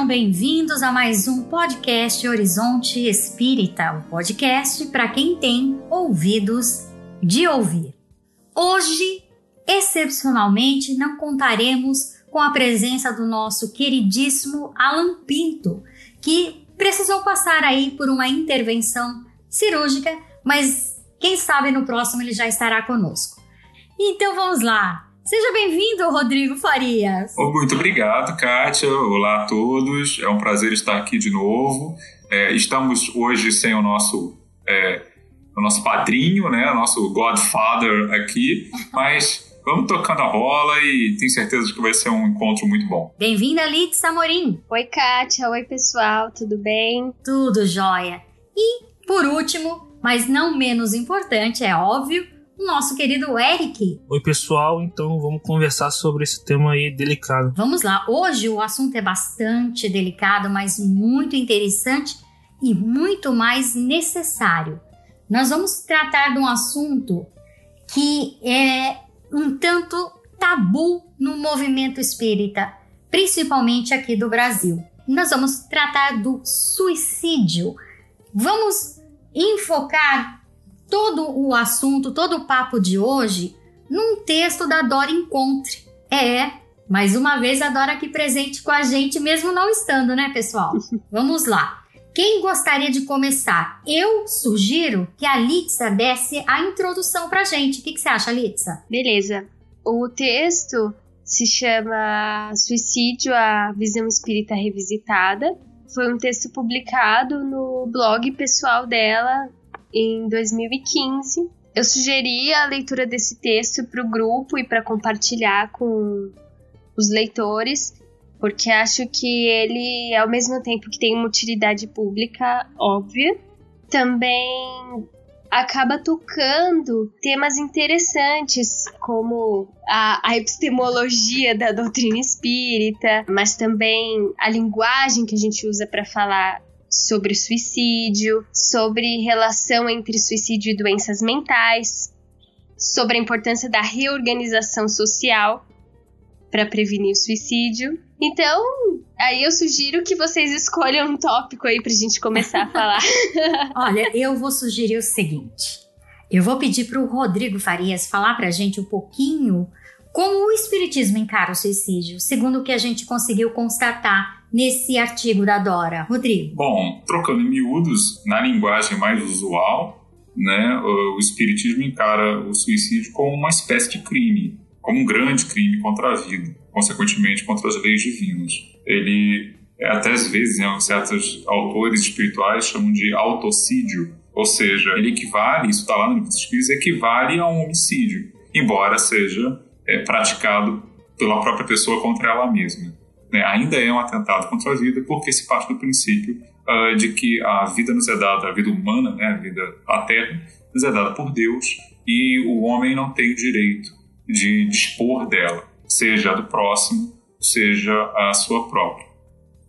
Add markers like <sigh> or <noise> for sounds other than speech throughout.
Sejam bem-vindos a mais um podcast Horizonte Espírita, um podcast para quem tem ouvidos de ouvir. Hoje, excepcionalmente, não contaremos com a presença do nosso queridíssimo Alan Pinto, que precisou passar aí por uma intervenção cirúrgica, mas quem sabe no próximo ele já estará conosco. Então vamos lá. Seja bem-vindo, Rodrigo Farias. Muito obrigado, Kátia. Olá a todos. É um prazer estar aqui de novo. É, estamos hoje sem o nosso é, o nosso padrinho, né, o nosso Godfather aqui, mas vamos tocando a bola e tenho certeza de que vai ser um encontro muito bom. Bem-vinda, Liz Amorim. Oi, Kátia. Oi, pessoal. Tudo bem? Tudo jóia. E, por último, mas não menos importante, é óbvio, nosso querido Eric. Oi, pessoal. Então vamos conversar sobre esse tema aí delicado. Vamos lá. Hoje o assunto é bastante delicado, mas muito interessante e muito mais necessário. Nós vamos tratar de um assunto que é um tanto tabu no movimento espírita, principalmente aqui do Brasil. Nós vamos tratar do suicídio. Vamos enfocar todo o assunto, todo o papo de hoje num texto da Dora Encontre. É, mais uma vez a Dora aqui presente com a gente, mesmo não estando, né, pessoal? <laughs> Vamos lá. Quem gostaria de começar? Eu sugiro que a Litsa desse a introdução pra gente. O que, que você acha, Litsa? Beleza. O texto se chama Suicídio, a Visão Espírita Revisitada. Foi um texto publicado no blog pessoal dela, em 2015. Eu sugeri a leitura desse texto para o grupo e para compartilhar com os leitores, porque acho que ele, ao mesmo tempo que tem uma utilidade pública óbvia, também acaba tocando temas interessantes como a, a, epistemologia da doutrina espírita, mas também a linguagem que a gente usa para falar sobre suicídio, sobre relação entre suicídio e doenças mentais, sobre a importância da reorganização social para prevenir o suicídio. Então, aí eu sugiro que vocês escolham um tópico aí para a gente começar a falar. <laughs> Olha, eu vou sugerir o seguinte. Eu vou pedir para o Rodrigo Farias falar para a gente um pouquinho como o Espiritismo encara o suicídio, segundo o que a gente conseguiu constatar nesse artigo da Dora? Rodrigo. Bom, trocando em miúdos, na linguagem mais usual, né, o Espiritismo encara o suicídio como uma espécie de crime, como um grande crime contra a vida, consequentemente contra as leis divinas. Ele, até às vezes, né, certos autores espirituais chamam de autocídio, ou seja, ele equivale, isso está lá no livro dos equivale a um homicídio, embora seja é, praticado pela própria pessoa contra ela mesma né, ainda é um atentado contra a vida, porque se parte do princípio uh, de que a vida nos é dada, a vida humana, né, a vida a nos é dada por Deus e o homem não tem o direito de dispor dela, seja do próximo, seja a sua própria.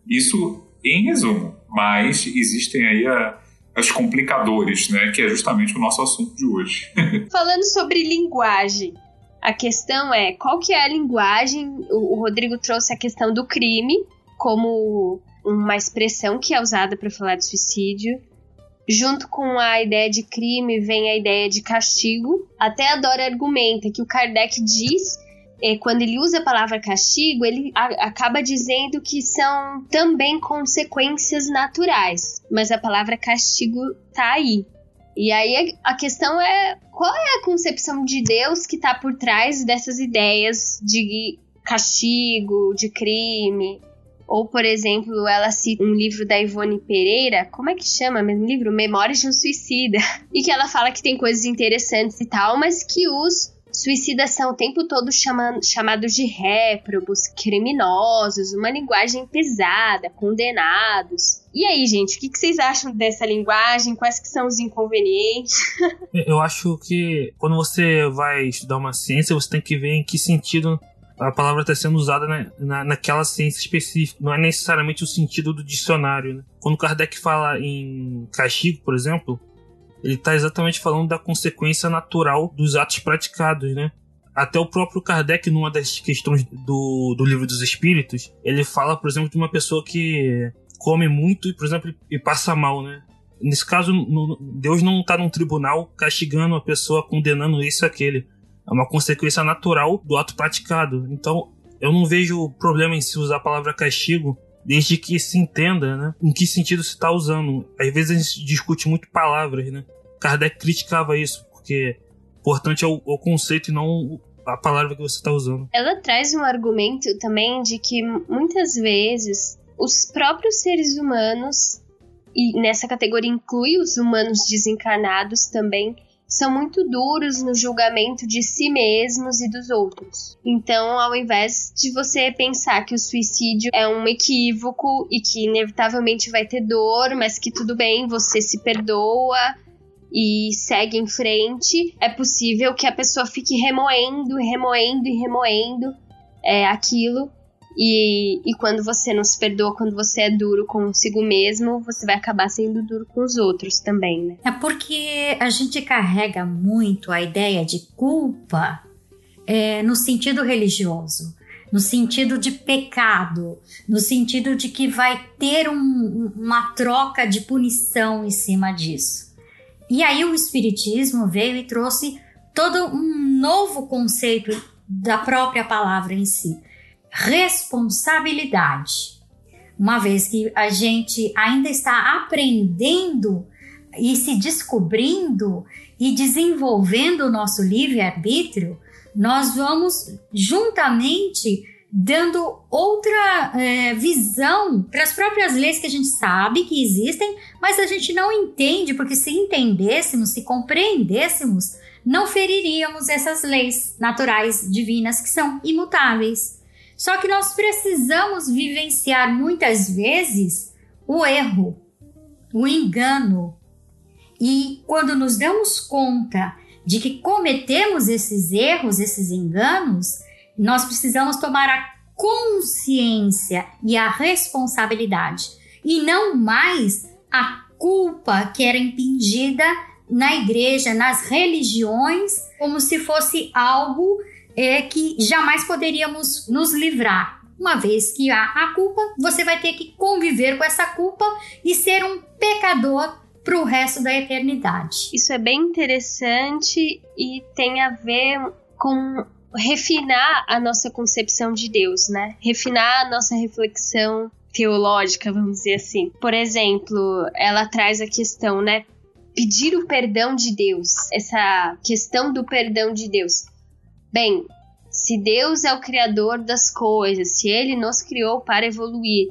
Isso em resumo, mas existem aí a, as complicadores, né, que é justamente o nosso assunto de hoje. <laughs> Falando sobre linguagem, a questão é qual que é a linguagem. O, Rodrigo trouxe a questão do crime como uma expressão que é usada para falar de suicídio. Junto com a ideia de crime vem a ideia de castigo. Até a Dora argumenta que o Kardec diz, é, quando ele usa a palavra castigo, ele acaba dizendo que são também consequências naturais. Mas a palavra castigo tá aí. E aí a questão é qual é a concepção de Deus que está por trás dessas ideias de castigo, de crime? Ou, por exemplo, ela cita um livro da Ivone Pereira, como é que chama mesmo livro? Memórias de um Suicida. <laughs> E que ela fala que tem coisas interessantes e tal, mas que os Suicidas são o tempo todo chamando, chamados de réprobos, criminosos, uma linguagem pesada, condenados. E aí, gente, o que, vocês acham dessa linguagem? Quais que são os inconvenientes? <laughs> Eu acho que quando você vai estudar uma ciência, você tem que ver em que sentido a palavra está sendo usada na, na, naquela ciência específica. Não é necessariamente o sentido do dicionário. Né? Quando Kardec fala em castigo, por exemplo, ele está exatamente falando da consequência natural dos atos praticados, né? Até o próprio Kardec, numa das questões do, do livro dos espíritos, ele fala, por exemplo, de uma pessoa que come muito e, por exemplo, e passa mal, né? Nesse caso, Deus não está num tribunal castigando a pessoa, condenando isso e aquele. É uma consequência natural do ato praticado. Então, eu não vejo problema em se usar a palavra castigo, desde que se entenda, né? Em que sentido se está usando. Às vezes a gente discute muito palavras, né? Kardec criticava isso, porque importante é o, o conceito e não a palavra que você está usando. Ela traz um argumento também de que muitas vezes os próprios seres humanos, e nessa categoria inclui os humanos desencarnados também, são muito duros no julgamento de si mesmos e dos outros. Então, ao invés de você pensar que o suicídio é um equívoco e que inevitavelmente vai ter dor, mas que tudo bem, você se perdoa e segue em frente, é possível que a pessoa fique remoendo, remoendo e remoendo é, aquilo e, e quando você não se perdoa, quando você é duro consigo mesmo, você vai acabar sendo duro com os outros também, né? É porque a gente carrega muito a ideia de culpa é, no sentido religioso, no sentido de pecado, no sentido de que vai ter um, uma troca de punição em cima disso. E aí o Espiritismo veio e trouxe todo um novo conceito da própria palavra em si responsabilidade. Uma vez que a gente ainda está aprendendo e se descobrindo e desenvolvendo o nosso livre-arbítrio, nós vamos juntamente dando outra é, visão para as próprias leis que a gente sabe que existem, mas a gente não entende, porque se entendêssemos, se compreendêssemos, não feriríamos essas leis naturais divinas que são imutáveis. Só que nós precisamos vivenciar muitas vezes o erro, o engano. E quando nos damos conta de que cometemos esses erros, esses enganos, nós precisamos tomar a consciência e a responsabilidade e não mais a culpa que era impingida na igreja, nas religiões, como se fosse algo é que jamais poderíamos nos livrar. Uma vez que há a culpa, você vai ter que conviver com essa culpa e ser um pecador para o resto da eternidade. Isso é bem interessante e tem a ver com refinar a nossa concepção de Deus, né? Refinar a nossa reflexão teológica, vamos dizer assim. Por exemplo, ela traz a questão, né? Pedir o perdão de Deus, essa questão do perdão de Deus. Bem, se Deus é o criador das coisas, se ele nos criou para evoluir,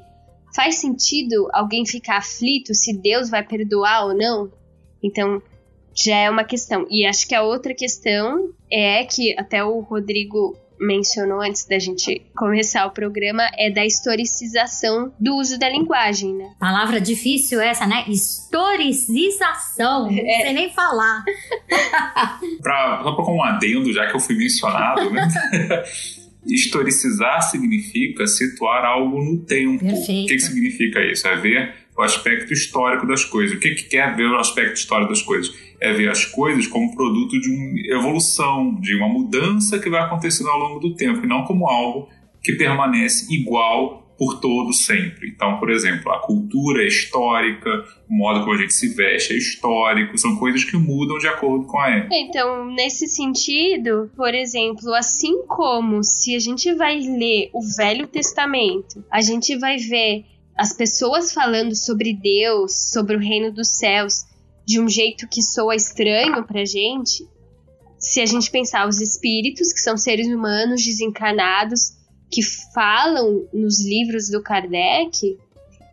faz sentido alguém ficar aflito se Deus vai perdoar ou não? Então, já é uma questão. E acho que a outra questão é que até o Rodrigo mencionou antes da gente começar o programa é da historicização do uso da linguagem, né? Palavra difícil essa, né? Historicização. Não é. sei nem falar. <laughs> pra, só como um adendo, já que eu fui mencionado, né? <laughs> Historicizar significa situar algo no tempo. Perfeito. O que, que significa isso? É ver o aspecto histórico das coisas. O que, que quer ver o aspecto histórico das coisas? É ver as coisas como produto de uma evolução, de uma mudança que vai acontecendo ao longo do tempo, e não como algo que permanece igual por todo sempre. Então, por exemplo, a cultura é histórica, o modo como a gente se veste é histórico, são coisas que mudam de acordo com a época. Então, nesse sentido, por exemplo, assim como se a gente vai ler o Velho Testamento, a gente vai ver as pessoas falando sobre Deus, sobre o reino dos céus, de um jeito que soa estranho pra gente, se a gente pensar os espíritos, que são seres humanos desencarnados, que falam nos livros do Kardec,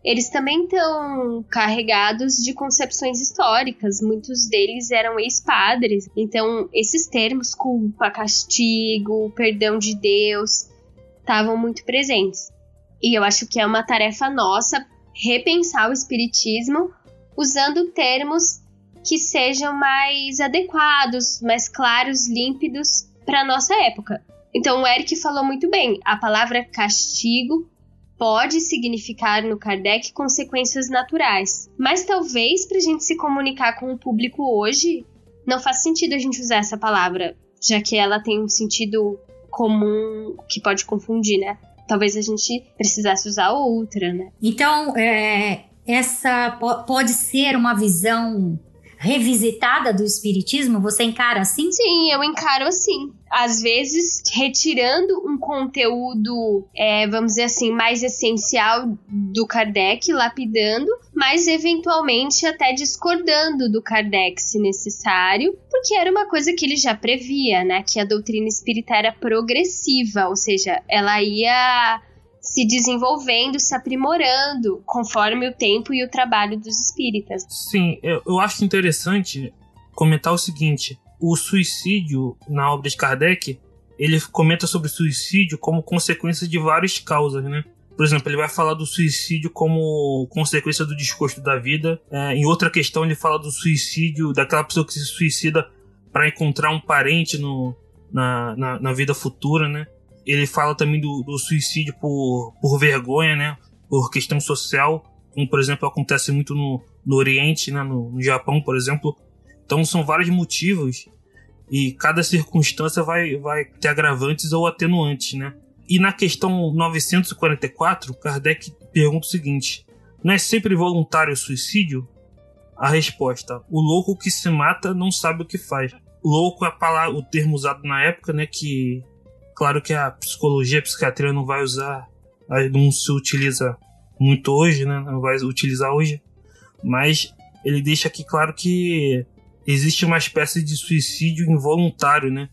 eles também estão carregados de concepções históricas. Muitos deles eram ex-padres. Então, esses termos, culpa, castigo, perdão de Deus, estavam muito presentes. E eu acho que é uma tarefa nossa repensar o espiritismo usando termos que sejam mais adequados, mais claros, límpidos para nossa época. Então o Eric falou muito bem, a palavra castigo pode significar no Kardec consequências naturais, mas talvez para a gente se comunicar com o público hoje não faz sentido a gente usar essa palavra já que ela tem um sentido comum que pode confundir, né? Talvez a gente precisasse usar outra, né? Então, é, essa pode ser uma visão revisitada do espiritismo? Você encara assim? Sim, eu encaro assim. Às vezes, retirando um conteúdo, é, vamos dizer assim, mais essencial do Kardec, lapidando, mas eventualmente até discordando do Kardec, se necessário, porque era uma coisa que ele já previa, né? Que a doutrina espírita era progressiva, ou seja, ela ia se desenvolvendo, se aprimorando conforme o tempo e o trabalho dos espíritas. Sim, eu, eu acho interessante comentar o seguinte: o suicídio na obra de Kardec, ele comenta sobre o suicídio como consequência de várias causas, né? Por exemplo, ele vai falar do suicídio como consequência do desgosto da vida. É, em outra questão, ele fala do suicídio daquela pessoa que se suicida para encontrar um parente no, na, na, na, vida futura, né? Ele fala também do, do suicídio por, por vergonha, né? Por questão social, como por exemplo acontece muito no, no Oriente, né? no, no Japão, por exemplo. Então são vários motivos e cada circunstância vai, vai ter agravantes ou atenuantes, né? E na questão 944, Kardec pergunta o seguinte: Não é sempre voluntário o suicídio? A resposta: O louco que se mata não sabe o que faz. Louco é a palavra, o termo usado na época, né? Que Claro que a psicologia, a psiquiatria não vai usar, não se utiliza muito hoje, né? Não vai utilizar hoje, mas ele deixa aqui claro que existe uma espécie de suicídio involuntário, né?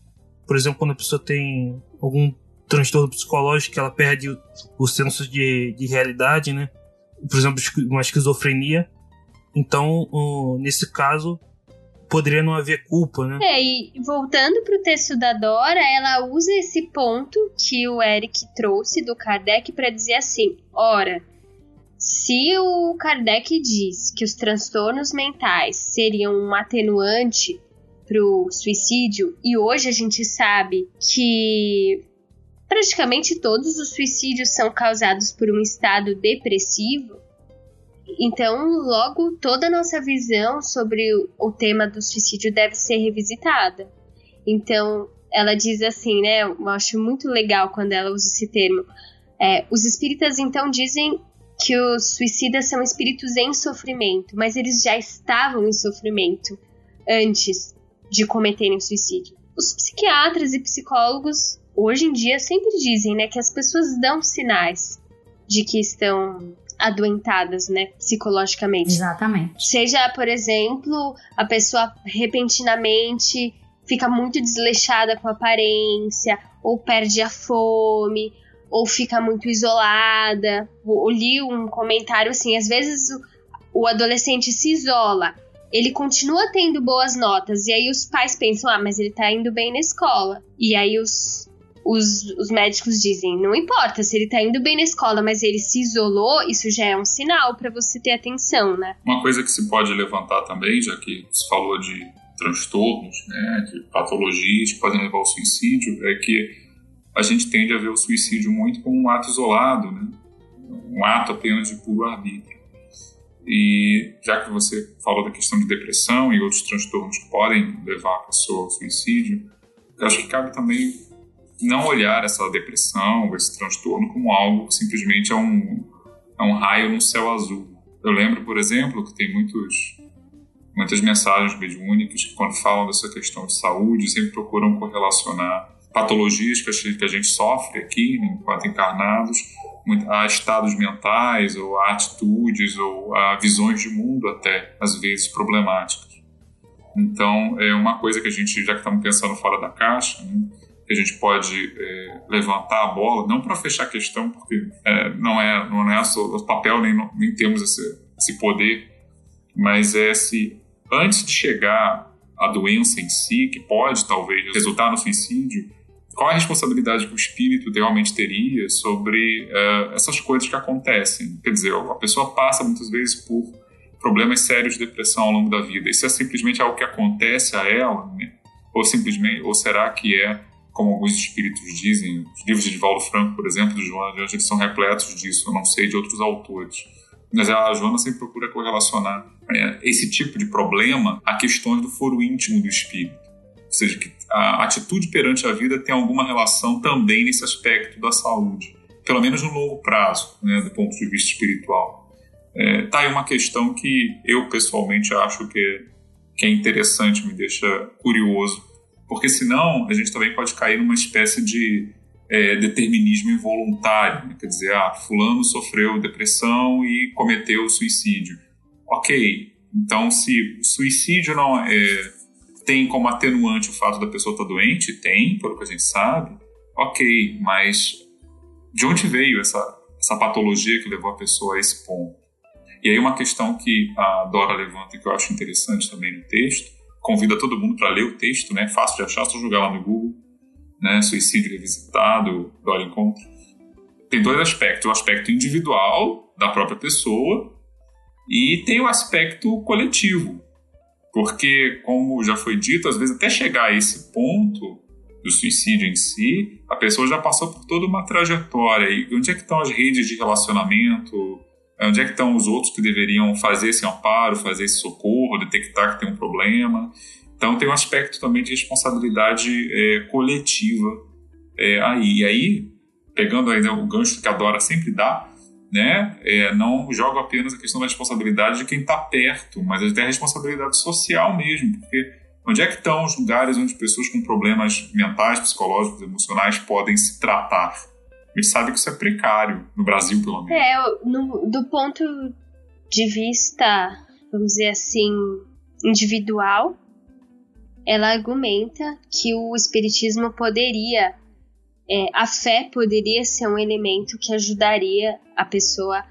Por exemplo, quando a pessoa tem algum transtorno psicológico que ela perde o, senso de, de realidade, né? Por exemplo, uma esquizofrenia. Então, nesse caso, poderia não haver culpa, né? É, e voltando pro texto da Dora, ela usa esse ponto que o Eric trouxe do Kardec para dizer assim: ora, se o Kardec diz que os transtornos mentais seriam um atenuante pro suicídio, e hoje a gente sabe que praticamente todos os suicídios são causados por um estado depressivo, então, logo, toda a nossa visão sobre o tema do suicídio deve ser revisitada. Então, ela diz assim, né? Eu acho muito legal quando ela usa esse termo. É, os espíritas, então, dizem que os suicidas são espíritos em sofrimento, mas eles já estavam em sofrimento antes de cometerem suicídio. Os psiquiatras e psicólogos, hoje em dia, sempre dizem né, que as pessoas dão sinais de que estão adoentadas, né, psicologicamente. Exatamente. Seja, por exemplo, a pessoa repentinamente fica muito desleixada com a aparência, ou perde a fome, ou fica muito isolada. Eu li um comentário assim, às vezes o, o adolescente se isola, ele continua tendo boas notas, e aí os pais pensam, ah, mas ele tá indo bem na escola. E aí os, os, os médicos dizem: não importa se ele tá indo bem na escola, mas ele se isolou, isso já é um sinal para você ter atenção, né? Uma coisa que se pode levantar também, já que se falou de transtornos, né, de patologias que podem levar ao suicídio, é que a gente tende a ver o suicídio muito como um ato isolado, né? um ato apenas de puro arbítrio. E já que você falou da questão de depressão e outros transtornos que podem levar a pessoa ao suicídio, eu acho que cabe também não olhar essa depressão, esse transtorno como algo que simplesmente é um, é um raio no céu azul. Eu lembro, por exemplo, que tem muitos, muitas mensagens mediúnicas que, quando falam dessa questão de saúde, sempre procuram correlacionar patologias que a gente, sofre aqui, enquanto encarnados, a estados mentais, ou a atitudes, ou a visões de mundo, até, às vezes, problemáticas. Então, é uma coisa que a gente, já que estamos pensando fora da caixa, né, que a gente pode é, levantar a bola, não para fechar a questão, porque é, não é não é o papel nem, nem temos esse, esse poder, mas é se antes de chegar a doença em si, que pode talvez resultar no suicídio, qual é a responsabilidade que o espírito realmente teria sobre uh, essas coisas que acontecem? Quer dizer, a pessoa passa muitas vezes por problemas sérios de depressão ao longo da vida. Isso é simplesmente algo que acontece a ela, né? ou simplesmente, ou será que é como alguns espíritos dizem, os livros de Divaldo Franco, por exemplo, do Joana de Anjos, são repletos disso, eu não sei de outros autores. Mas a Joana sempre procura correlacionar é, esse tipo de problema a questões do foro íntimo do espírito. Ou seja, que a atitude perante a vida tem alguma relação também nesse aspecto da saúde, pelo menos no longo prazo, né, do ponto de vista espiritual. É, tá aí uma questão que eu pessoalmente acho que, que é interessante, me deixa curioso, porque senão a gente também pode cair numa espécie de é, determinismo involuntário, né? quer dizer, ah, fulano sofreu depressão e cometeu suicídio. Ok, então se suicídio não é, tem como atenuante o fato da pessoa estar doente, tem, pelo que a gente sabe, ok, mas de onde veio essa, essa patologia que levou a pessoa a esse ponto? E aí uma questão que a Dora levanta e que eu acho interessante também no texto, convida todo mundo para ler o texto, né? Fácil de achar, só jogar lá no Google, né? Suicídio revisitado, Dora Encontro. Tem dois aspectos: o aspecto individual da própria pessoa e tem o aspecto coletivo. Porque, como já foi dito, às vezes até chegar a esse ponto do suicídio em si, a pessoa já passou por toda uma trajetória. E onde é que estão as redes de relacionamento? Onde é que estão os outros que deveriam fazer esse amparo, fazer esse socorro, detectar que tem um problema? Então tem um aspecto também de responsabilidade é, coletiva é, aí. E aí, pegando ainda o gancho que a Dora sempre dá, né, é, não joga apenas a questão da responsabilidade de quem está perto, mas até a responsabilidade social mesmo, porque onde é que estão os lugares onde pessoas com problemas mentais, psicológicos, emocionais podem se tratar? Gente sabe que isso é precário, no Brasil pelo menos. É, no, do ponto de vista, vamos dizer assim, individual, ela argumenta que o espiritismo poderia, é, a fé poderia ser um elemento que ajudaria a pessoa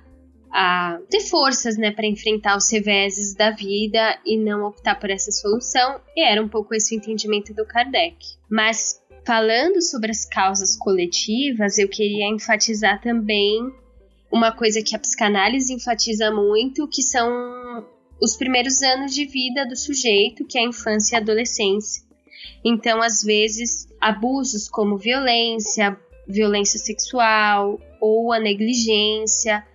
a ter forças, né, para enfrentar os reveses da vida e não optar por essa solução. E era um pouco esse o entendimento do Kardec. Mas Falando sobre as causas coletivas, eu queria enfatizar também uma coisa que a psicanálise enfatiza muito, que são os primeiros anos de vida do sujeito, que é a infância e a adolescência. Então, às vezes, abusos como violência, violência sexual ou a negligência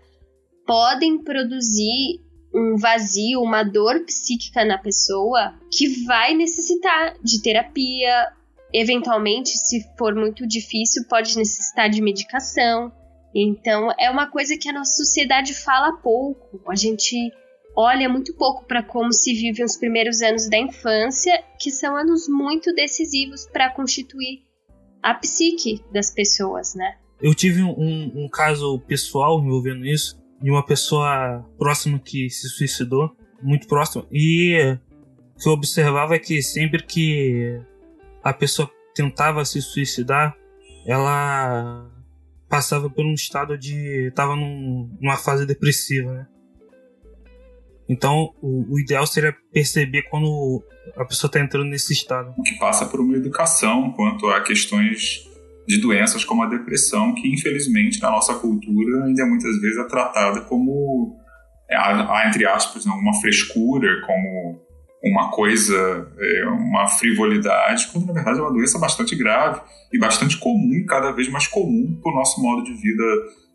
podem produzir um vazio, uma dor psíquica na pessoa que vai necessitar de terapia eventualmente, se for muito difícil, pode necessitar de medicação. Então, é uma coisa que a nossa sociedade fala pouco. A gente olha muito pouco para como se vivem os primeiros anos da infância, que são anos muito decisivos para constituir a psique das pessoas, né? Eu tive um, um caso pessoal envolvendo isso, de uma pessoa próxima que se suicidou, muito próxima, e o que eu observava é que sempre que a pessoa tentava se suicidar, ela passava por um estado de. estava num, numa fase depressiva, né? Então, o, o, ideal seria perceber quando a pessoa está entrando nesse estado. Que passa por uma educação quanto a questões de doenças como a depressão, que infelizmente na nossa cultura ainda muitas vezes é tratada como, há, entre aspas, uma frescura, como uma coisa, é, uma frivolidade, quando na verdade é uma doença bastante grave e bastante comum, cada vez mais comum para o nosso modo de vida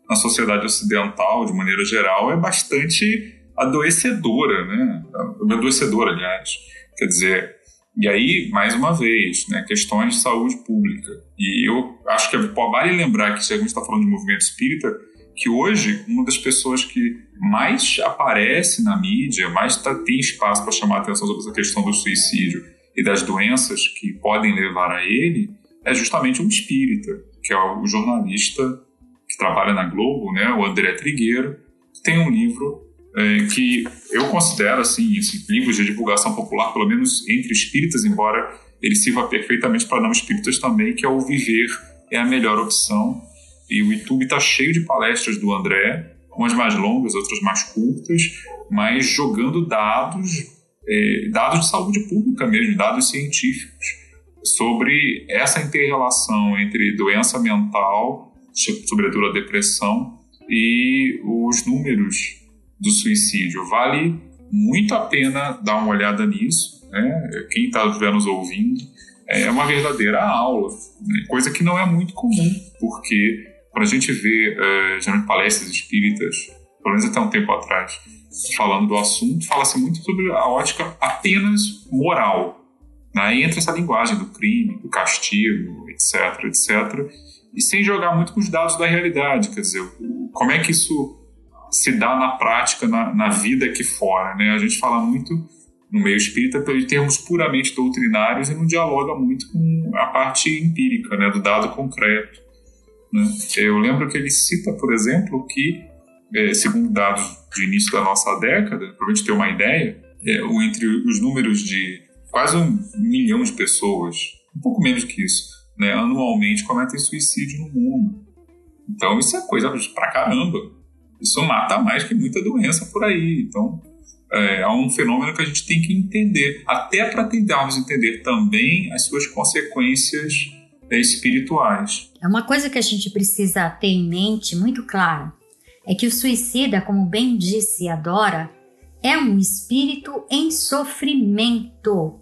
na sociedade ocidental, de maneira geral, é bastante adoecedora, né? Adoecedora, aliás. Quer dizer, e aí, mais uma vez, né, questões de saúde pública. E eu acho que vale lembrar que se a gente está falando de movimento espírita, que hoje uma das pessoas que mais aparece na mídia, mais tá, tem espaço para chamar a atenção sobre essa questão do suicídio e das doenças que podem levar a ele, é justamente um espírita, que é o jornalista que trabalha na Globo, né, o André Trigueiro, tem um livro é, que eu considero assim, assim, livros de divulgação popular, pelo menos entre espíritas, embora ele sirva perfeitamente para não espíritas também, que é o Viver é a melhor opção, e o YouTube está cheio de palestras do André, umas mais longas, outras mais curtas, mas jogando dados, é, dados de saúde pública mesmo, dados científicos, sobre essa interrelação entre doença mental, sobretudo a depressão, e os números do suicídio. Vale muito a pena dar uma olhada nisso. Né? Quem está nos ouvindo, é uma verdadeira aula, né? coisa que não é muito comum, porque quando a gente vê, uh, geralmente, palestras espíritas, pelo menos até um tempo atrás, falando do assunto, fala-se muito sobre a ótica apenas moral. Aí entra essa linguagem do crime, do castigo, etc, etc, e sem jogar muito com os dados da realidade, quer dizer, como é que isso se dá na prática, na, na vida aqui fora, né? A gente fala muito no meio espírita em termos puramente doutrinários e não dialoga muito com a parte empírica, né, do dado concreto. Né? Eu lembro que ele cita, por exemplo, que, é, segundo dados do início da nossa década, para a gente ter uma ideia, é, entre os números de quase um milhão de pessoas, um pouco menos que isso, né, anualmente cometem suicídio no mundo. Então isso é coisa pra caramba. Isso mata mais que muita doença por aí. Então é, é um fenômeno que a gente tem que entender, até para tentarmos entender também as suas consequências é, espirituais. É uma coisa que a gente precisa ter em mente muito clara é que o suicida, como bem disse a Dora, é um espírito em sofrimento.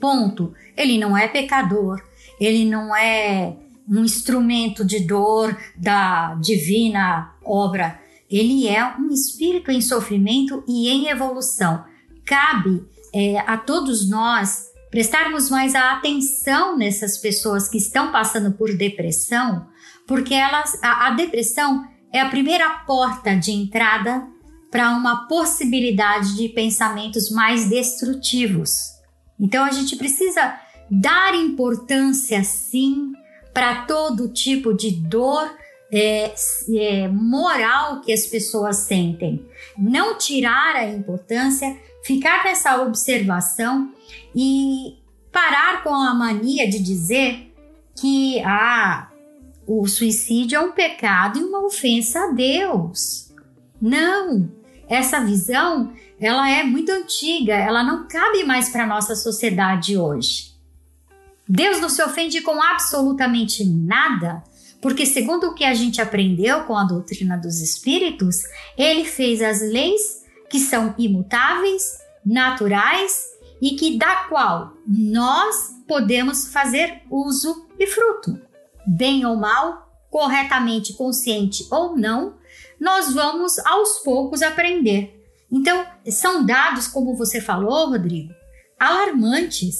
Ponto. Ele não é pecador, ele não é um instrumento de dor da divina obra ele é um espírito em sofrimento e em evolução. Cabe é, a todos nós prestarmos mais a atenção nessas pessoas que estão passando por depressão, porque elas, a, a depressão é a primeira porta de entrada para uma possibilidade de pensamentos mais destrutivos. Então a gente precisa dar importância sim para todo tipo de dor é, é, moral que as pessoas sentem. Não tirar a importância, ficar nessa observação e parar com a mania de dizer que ah, o suicídio é um pecado e uma ofensa a Deus. Não, essa visão ela é muito antiga, ela não cabe mais para nossa sociedade hoje. Deus não se ofende com absolutamente nada porque, segundo o que a gente aprendeu com a doutrina dos espíritos, ele fez as leis que são imutáveis, naturais e que da qual nós podemos fazer uso e fruto. Bem ou mal, corretamente consciente ou não, nós vamos aos poucos aprender. Então, são dados, como você falou, Rodrigo, alarmantes.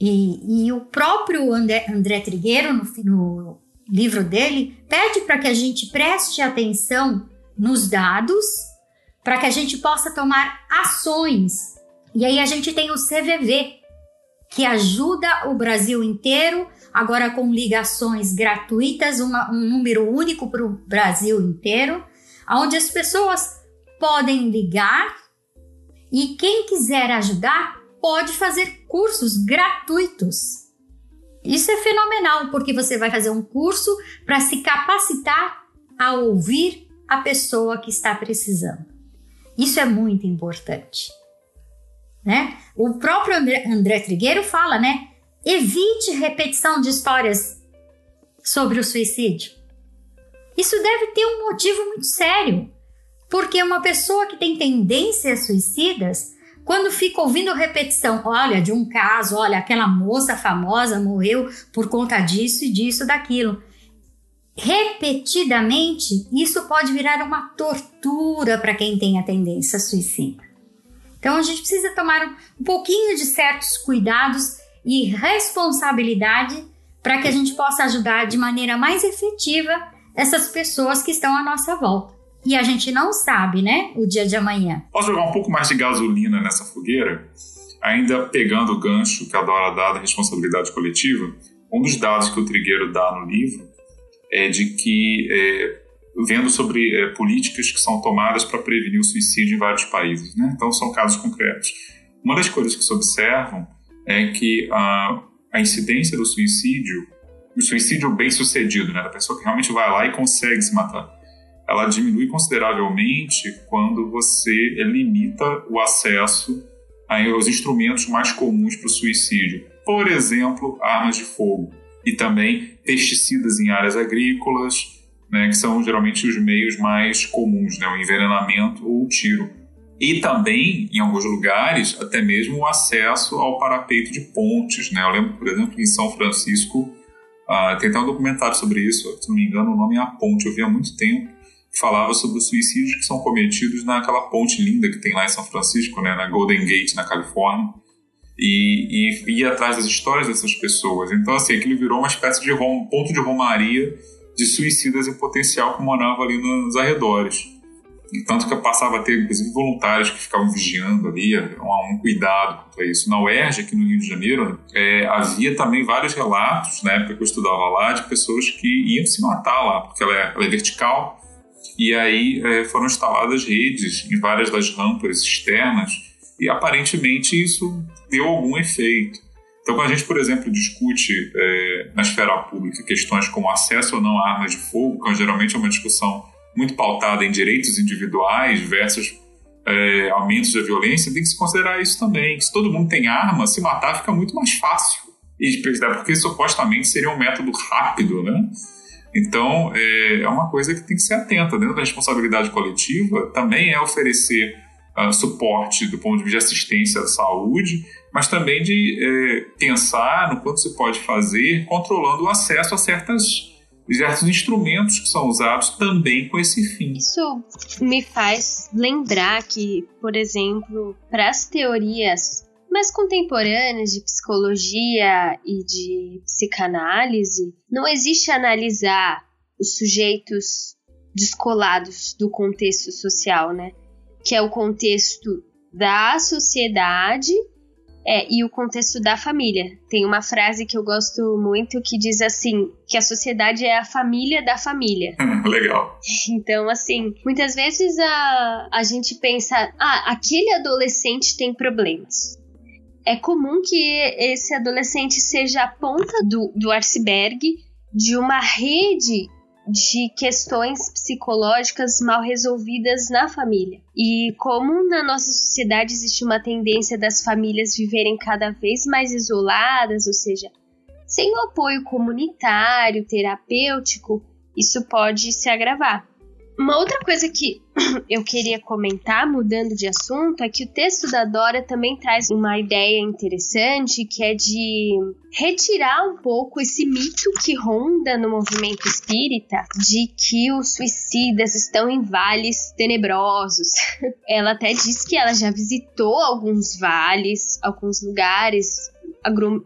E, e o próprio André, André Trigueiro, no, no livro dele, pede para que a gente preste atenção nos dados, para que a gente possa tomar ações. E aí a gente tem o CVV, que ajuda o Brasil inteiro, agora com ligações gratuitas, uma, um número único para o Brasil inteiro, onde as pessoas podem ligar e quem quiser ajudar pode fazer cursos gratuitos isso é fenomenal, porque você vai fazer um curso para se capacitar a ouvir a pessoa que está precisando. Isso é muito importante. Né? O próprio André, André Trigueiro fala, né? Evite repetição de histórias sobre o suicídio. Isso deve ter um motivo muito sério, porque uma pessoa que tem tendências suicidas quando fica ouvindo repetição, olha, de um caso, olha, aquela moça famosa morreu por conta disso e disso, daquilo. Repetidamente, isso pode virar uma tortura para quem tem a tendência suicida. Então a gente precisa tomar um pouquinho de certos cuidados e responsabilidade para que a gente possa ajudar de maneira mais efetiva essas pessoas que estão à nossa volta e a gente não sabe, né, o dia de amanhã. Posso jogar um pouco mais de gasolina nessa fogueira? Ainda pegando o gancho que a Dora dá da responsabilidade coletiva, um dos dados que o Trigueiro dá no livro é de que, é, vendo sobre é, políticas que são tomadas para prevenir o suicídio em vários países, né? então são casos concretos. Uma das coisas que se observam é que a, a incidência do suicídio, o suicídio bem sucedido, né, da pessoa que realmente vai lá e consegue se matar, ela diminui consideravelmente quando você limita o acesso aos instrumentos mais comuns para o suicídio. Por exemplo, armas de fogo e também pesticidas em áreas agrícolas, né, que são geralmente os meios mais comuns, né, o envenenamento ou o tiro. E também, em alguns lugares, até mesmo o acesso ao parapeito de pontes. Né? Eu lembro, por exemplo, em São Francisco, uh, tem até um documentário sobre isso, se não me engano, o nome é A Ponte, eu vi há muito tempo falava sobre os suicídios que são cometidos naquela ponte linda que tem lá em São Francisco, né, na Golden Gate, na Califórnia. e, e ir atrás das histórias dessas pessoas. Então, assim, aquilo virou uma espécie de ponto de romaria de suicidas em potencial que moravam ali nos arredores. E tanto que eu passava a ter, inclusive, voluntários que ficavam vigiando ali, um, um cuidado quanto a isso. Na UERJ, aqui no Rio de Janeiro, é, havia também vários relatos, na época que eu estudava lá, de pessoas que iam se matar lá, porque ela é, ela é vertical, e aí é, foram instaladas redes em várias das rampas externas, e aparentemente isso deu algum efeito. Então, quando a gente, por exemplo, discute é, na esfera pública questões como acesso ou não a armas de fogo, que geralmente é uma discussão muito pautada em direitos individuais versus é, aumentos da violência, tem que se considerar isso também. Se todo mundo tem arma, se matar fica muito mais fácil. E porque supostamente seria um método rápido, né? Então, é, é uma coisa que tem que ser atenta. Dentro da responsabilidade coletiva, também é oferecer uh, suporte do ponto de vista de assistência à saúde, mas também de é, pensar no quanto se pode fazer controlando o acesso a certas diversos instrumentos que são usados também com esse fim. Isso me faz lembrar que, por exemplo, para as teorias mais contemporâneas de psicologia e de psicanálise, não existe analisar os sujeitos descolados do contexto social, né? Que é o contexto da sociedade é, e o contexto da família. Tem uma frase que eu gosto muito que diz assim: que a sociedade é a família da família. <laughs> Legal. Então, assim, muitas vezes a, a gente pensa: ah, aquele adolescente tem problemas. É comum que esse adolescente seja a ponta do, do iceberg de uma rede de questões psicológicas mal resolvidas na família. E como na nossa sociedade existe uma tendência das famílias viverem cada vez mais isoladas, ou seja, sem o apoio comunitário, terapêutico, isso pode se agravar. Uma outra coisa que <clears throat> eu queria comentar, mudando de assunto, é que o texto da Dora também traz uma ideia interessante, que é de retirar um pouco esse mito que ronda no movimento espírita de que os suicidas estão em vales tenebrosos. <laughs> Ela até diz que ela já visitou alguns vales, alguns lugares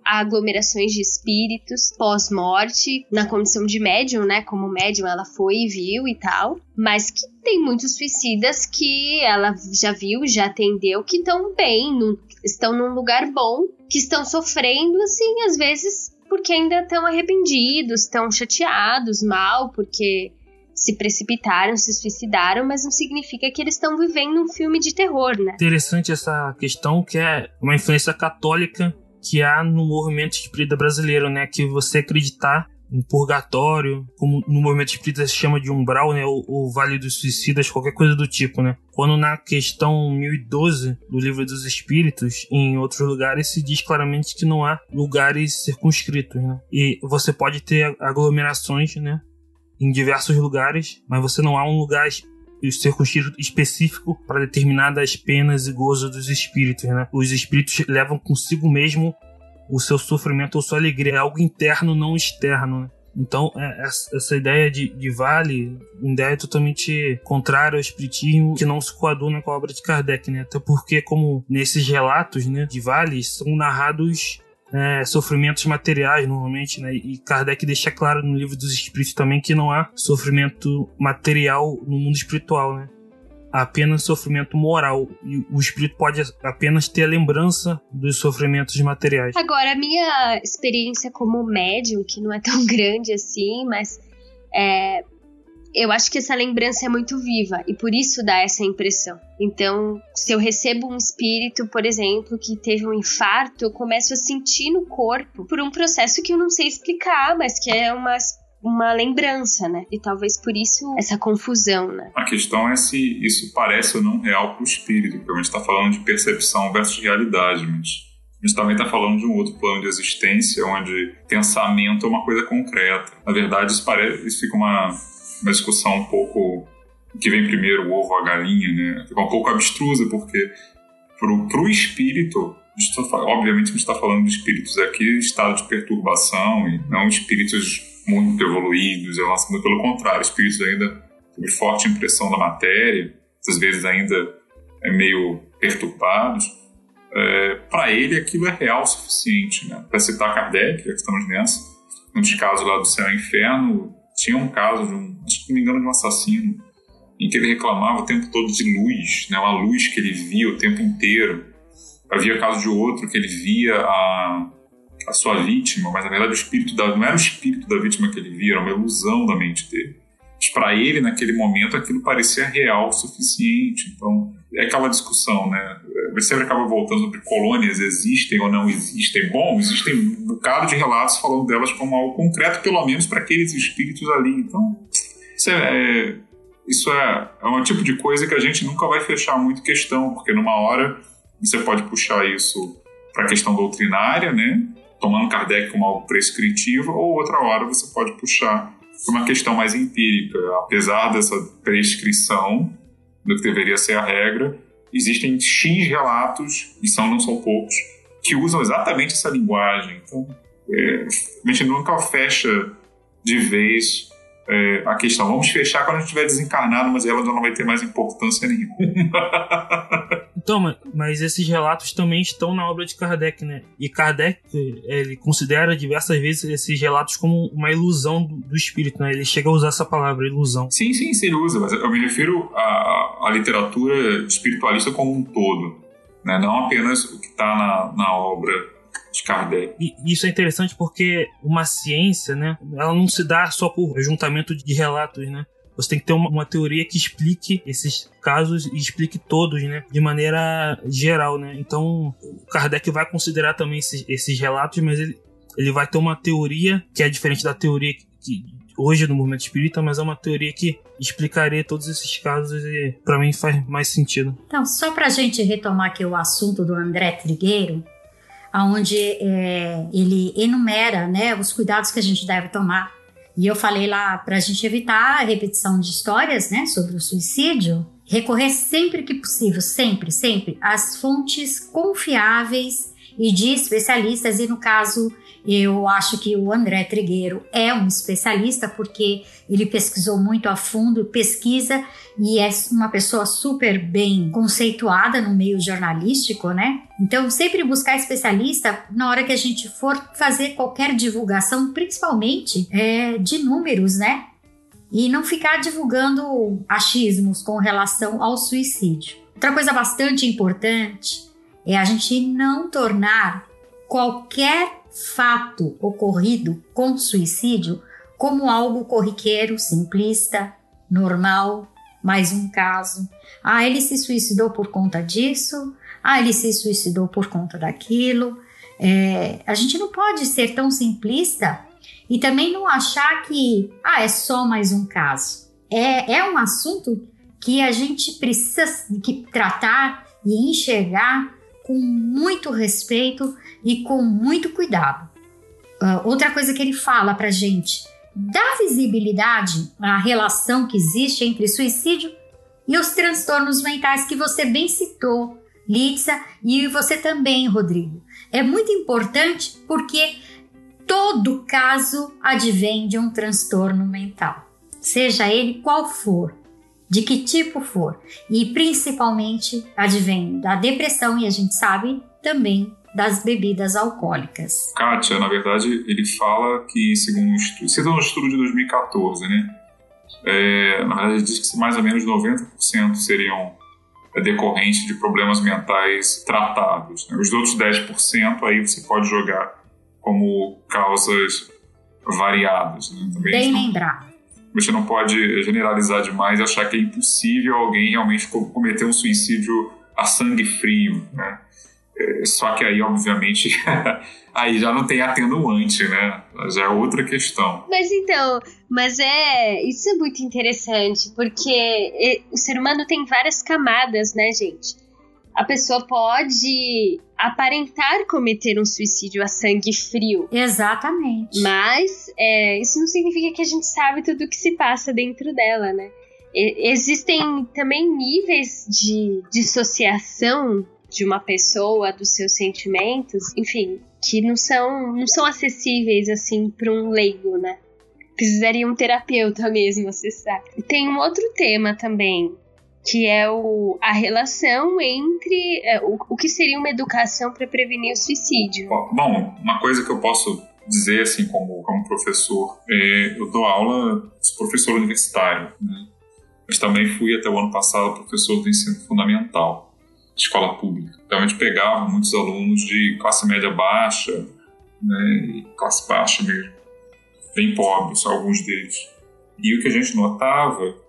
aglomerações de espíritos pós-morte, na condição de médium, né? Como médium ela foi e viu e tal. Mas que tem muitos suicidas que ela já viu, já atendeu, que estão bem, no, estão num lugar bom, que estão sofrendo, assim, às vezes porque ainda estão arrependidos, estão chateados, mal, porque se precipitaram, se suicidaram, mas não significa que eles estão vivendo um filme de terror, né? Interessante essa questão que é uma influência católica que há no movimento espírita brasileiro, né? Que você acreditar em purgatório, como no movimento espírita se chama de umbral, né? O, Vale dos Suicidas, qualquer coisa do tipo, né? Quando na questão 1012 do Livro dos Espíritos, em outros lugares, se diz claramente que não há lugares circunscritos, né? E você pode ter aglomerações, né? Em diversos lugares, mas você não há um lugar circunscrito específico para determinadas penas e gozos dos espíritos, né? Os espíritos levam consigo mesmo o seu sofrimento ou sua alegria, é algo interno, não externo, né? Então, é, essa ideia de, de vale, ideia totalmente contrária ao espiritismo, que não se coaduna com a obra de Kardec, né? Até porque, como nesses relatos né, de vales, são narrados é, sofrimentos materiais, normalmente, né? E Kardec deixa claro no livro dos Espíritos também que não há sofrimento material no mundo espiritual, né? Há apenas sofrimento moral. E o espírito pode apenas ter a lembrança dos sofrimentos materiais. Agora, a minha experiência como médium, que não é tão <laughs> grande assim, mas é, eu acho que essa lembrança é muito viva e por isso dá essa impressão. Então, se eu recebo um espírito, por exemplo, que teve um infarto, eu começo a sentir no corpo por um processo que eu não sei explicar, mas que é uma uma lembrança, né? E talvez por isso essa confusão, né? A questão é se isso parece ou não real para o espírito, porque a gente está falando de percepção versus realidade, mas a gente também está falando de um outro plano de existência, onde pensamento é uma coisa concreta. Na verdade, isso, parece, isso fica uma uma discussão um pouco que vem primeiro, o ovo ou a galinha, né? Fica um pouco abstrusa, porque pro, pro espírito, obviamente a gente está falando de espíritos aqui estado de perturbação e não espíritos muito evoluídos, muito pelo contrário, espíritos ainda sob forte impressão da matéria, às vezes ainda é meio perturbados. é, para ele aquilo é real o suficiente. Né? Para citar Kardec, já que estamos nessa, dos casos lá do céu e inferno, tinha um caso de um, acho que não me engano, de um assassino, em que ele reclamava o tempo todo de luz, né? uma luz que ele via o tempo inteiro. Havia caso de outro que ele via a, a sua vítima, mas na verdade o espírito da, não era o espírito da vítima que ele via, era uma ilusão da mente dele. Mas para ele, naquele momento, aquilo parecia real o suficiente. Então, é aquela discussão, né? Você sempre acaba voltando sobre colônias existem ou não existem. Bom, existem um bocado de relatos falando delas como algo concreto, pelo menos para aqueles espíritos ali. Então, isso é, é isso é, é um tipo de coisa que a gente nunca vai fechar muito questão, porque numa hora você pode puxar isso para a questão doutrinária, né? Tomando Kardec como algo prescritivo, ou outra hora você pode puxar para uma questão mais empírica. Apesar dessa prescrição do que deveria ser a regra, existem X relatos, e são, não são poucos, que usam exatamente essa linguagem. Então, é, a gente nunca fecha de vez é, a questão. Vamos fechar quando a gente estiver desencarnado, mas ela não vai ter mais importância nenhuma. <laughs> então, mas esses relatos também estão na obra de Kardec, né? E Kardec, ele considera diversas vezes esses relatos como uma ilusão do, espírito, né? Ele chega a usar essa palavra, ilusão. Sim, sim, sim, ele usa, mas eu me refiro à, à literatura espiritualista como um todo, né? Não apenas o que está na, na obra de Kardec. E isso é interessante porque uma ciência, né, ela não se dá só por juntamento de relatos, né? Você tem que ter uma, uma, teoria que explique esses casos e explique todos, né? De maneira geral, né? Então, o Kardec vai considerar também esses, esses relatos, mas ele, ele vai ter uma teoria que é diferente da teoria que hoje no movimento espírita, mas é uma teoria que explicaria todos esses casos e para mim faz mais sentido. Então, só para a gente retomar aqui o assunto do André Trigueiro, onde é, ele enumera né, os cuidados que a gente deve tomar. E eu falei lá para a gente evitar a repetição de histórias né, sobre o suicídio, recorrer sempre que possível, sempre, sempre, às fontes confiáveis e de especialistas, e no caso eu acho que o André Trigueiro é um especialista porque ele pesquisou muito a fundo, pesquisa e é uma pessoa super bem conceituada no meio jornalístico, né? Então, sempre buscar especialista na hora que a gente for fazer qualquer divulgação, principalmente é, de números, né? E não ficar divulgando achismos com relação ao suicídio. Outra coisa bastante importante é a gente não tornar qualquer fato ocorrido com suicídio como algo corriqueiro, simplista, normal, mais um caso. Ah, ele se suicidou por conta disso. Ah, ele se suicidou por conta daquilo. É, a gente não pode ser tão simplista e também não achar que ah, é só mais um caso. É, é um assunto que a gente precisa que tratar e enxergar com muito respeito e com muito cuidado. Uh, outra coisa que ele fala para gente, dá visibilidade à relação que existe entre suicídio e os transtornos mentais que você bem citou, Litsa, e você também, Rodrigo. É muito importante porque todo caso advém de um transtorno mental, seja ele qual for de que tipo for, e principalmente advém da depressão, e a gente sabe também das bebidas alcoólicas. Kátia, na verdade, ele fala que, segundo um estudo, cita um estudo de 2014, né? É, na verdade, ele diz que mais ou menos 90% seriam decorrentes de problemas mentais tratados. Né? Os outros 10% aí você pode jogar como causas variadas. Né? Bem lembrado você não pode generalizar demais e achar que é impossível alguém realmente cometer um suicídio a sangue frio, né? É, só que aí, obviamente, <laughs> aí já não tem atenuante, né? Já é outra questão. Mas então, mas é. Isso é muito interessante, porque o ser humano tem várias camadas, né, gente? A pessoa pode aparentar cometer um suicídio a sangue frio. Exatamente. Mas é, isso não significa que a gente sabe tudo o que se passa dentro dela, né? E, existem também níveis de dissociação de uma pessoa, dos seus sentimentos, enfim, que não são, não são acessíveis assim para um leigo, né? Precisaria um terapeuta mesmo acessar. E tem um outro tema também que é o, a relação entre é, o, o que seria uma educação para prevenir o suicídio. Bom, uma coisa que eu posso dizer assim como, como professor, é, eu dou aula, sou professor universitário, né? mas também fui até o ano passado professor do ensino fundamental, escola pública. Então a gente pegava muitos alunos de classe média baixa, né, classe baixa mesmo, bem pobres, alguns deles. E o que a gente notava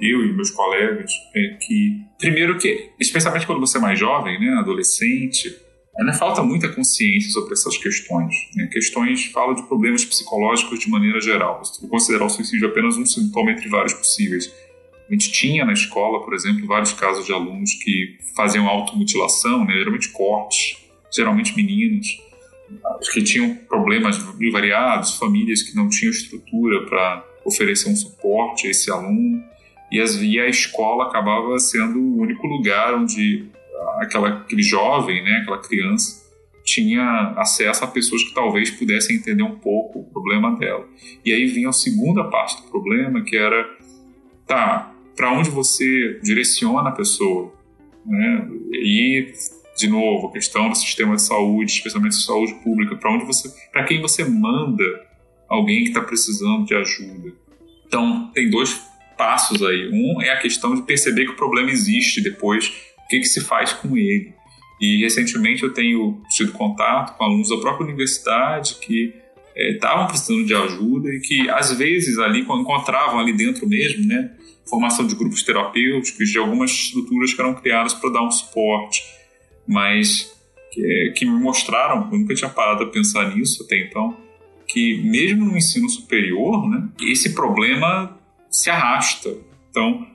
eu e meus colegas, é que, primeiro que, especialmente quando você é mais jovem, né, adolescente, ainda falta muita consciência sobre essas questões. Né? Questões falam de problemas psicológicos de maneira geral. Considerar o suicídio apenas um sintoma entre vários possíveis. A gente tinha na escola, por exemplo, vários casos de alunos que faziam automutilação, né, geralmente cortes, geralmente meninos, que tinham problemas variados, famílias que não tinham estrutura para oferecer um suporte a esse aluno e, as, a escola acabava sendo o único lugar onde aquela, aquele jovem, né, aquela criança, tinha acesso a pessoas que talvez pudessem entender um pouco o problema dela. E aí vinha a segunda parte do problema, que era, tá, para onde você direciona a pessoa? Né? E, de novo, a questão do sistema de saúde, especialmente de saúde pública, para onde você, para quem você manda alguém que está precisando de ajuda? Então, tem dois passos aí. Um é a questão de perceber que o problema existe depois, o que, que se faz com ele. E recentemente eu tenho tido contato com alunos da própria universidade que estavam é, precisando de ajuda e que às vezes ali encontravam ali dentro mesmo, né, formação de grupos terapêuticos, de algumas estruturas que eram criadas para dar um suporte, mas que, que, me mostraram, eu nunca tinha parado a pensar nisso até então, que mesmo no ensino superior, né, esse problema se arrasta. Então,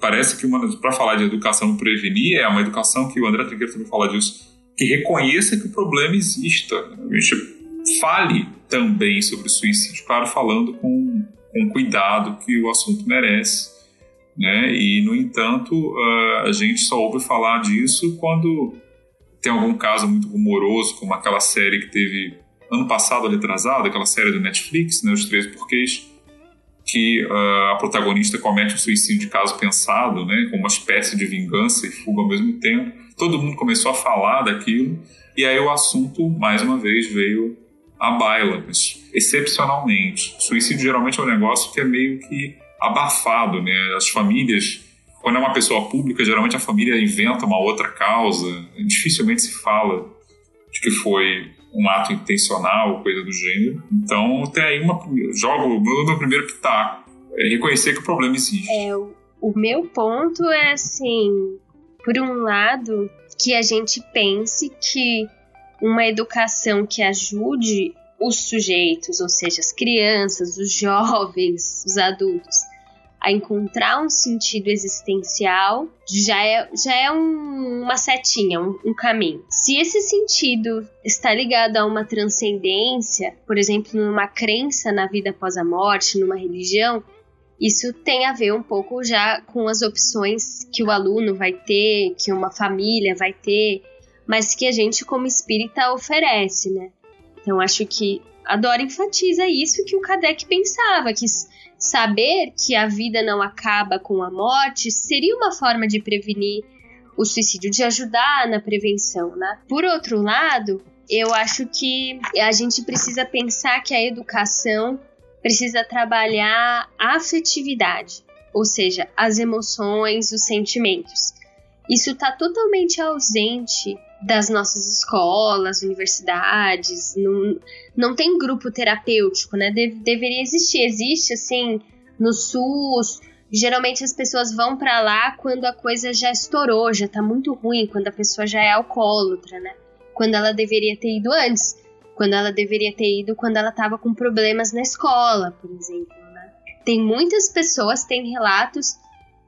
parece que para falar de educação prevenir é uma educação que o André Trigueiro também fala disso, que reconheça que o problema exista. A gente fale também sobre o suicídio, claro, falando com, com cuidado que o assunto merece. Né? E, no entanto, a gente só ouve falar disso quando tem algum caso muito rumoroso, como aquela série que teve ano passado, retrasado, aquela série do Netflix, né, Os Três Porquês, que uh, a protagonista comete um suicídio de caso pensado, né, com uma espécie de vingança e fuga ao mesmo tempo. Todo mundo começou a falar daquilo e aí o assunto mais uma vez veio à baila, mas excepcionalmente. Suicídio geralmente é um negócio que é meio que abafado, né? As famílias, quando é uma pessoa pública, geralmente a família inventa uma outra causa. Dificilmente se fala de que foi um ato intencional, coisa do gênero. Então, tem aí uma. Jogo o meu primeiro pitaco. É reconhecer que o problema existe. É, o, o meu ponto é assim: por um lado, que a gente pense que uma educação que ajude os sujeitos, ou seja, as crianças, os jovens, os adultos, a encontrar um sentido existencial, já é, já é um, uma setinha, um, um, caminho. Se esse sentido está ligado a uma transcendência, por exemplo, numa crença na vida após a morte, numa religião, isso tem a ver um pouco já com as opções que o aluno vai ter, que uma família vai ter, mas que a gente, como espírita, oferece, né? Então, acho que a Dora enfatiza isso que o Kardec pensava, que saber que a vida não acaba com a morte seria uma forma de prevenir o suicídio, de ajudar na prevenção, né? Por outro lado, eu acho que a gente precisa pensar que a educação precisa trabalhar a afetividade, ou seja, as emoções, os sentimentos. Isso está totalmente ausente das nossas escolas, universidades, não, não tem grupo terapêutico, né? De, deveria existir, existe assim no SUS. Geralmente as pessoas vão para lá quando a coisa já estourou, já tá muito ruim, quando a pessoa já é alcoólatra, né? Quando ela deveria ter ido antes, quando ela deveria ter ido quando ela tava com problemas na escola, por exemplo, né? Tem muitas pessoas, tem relatos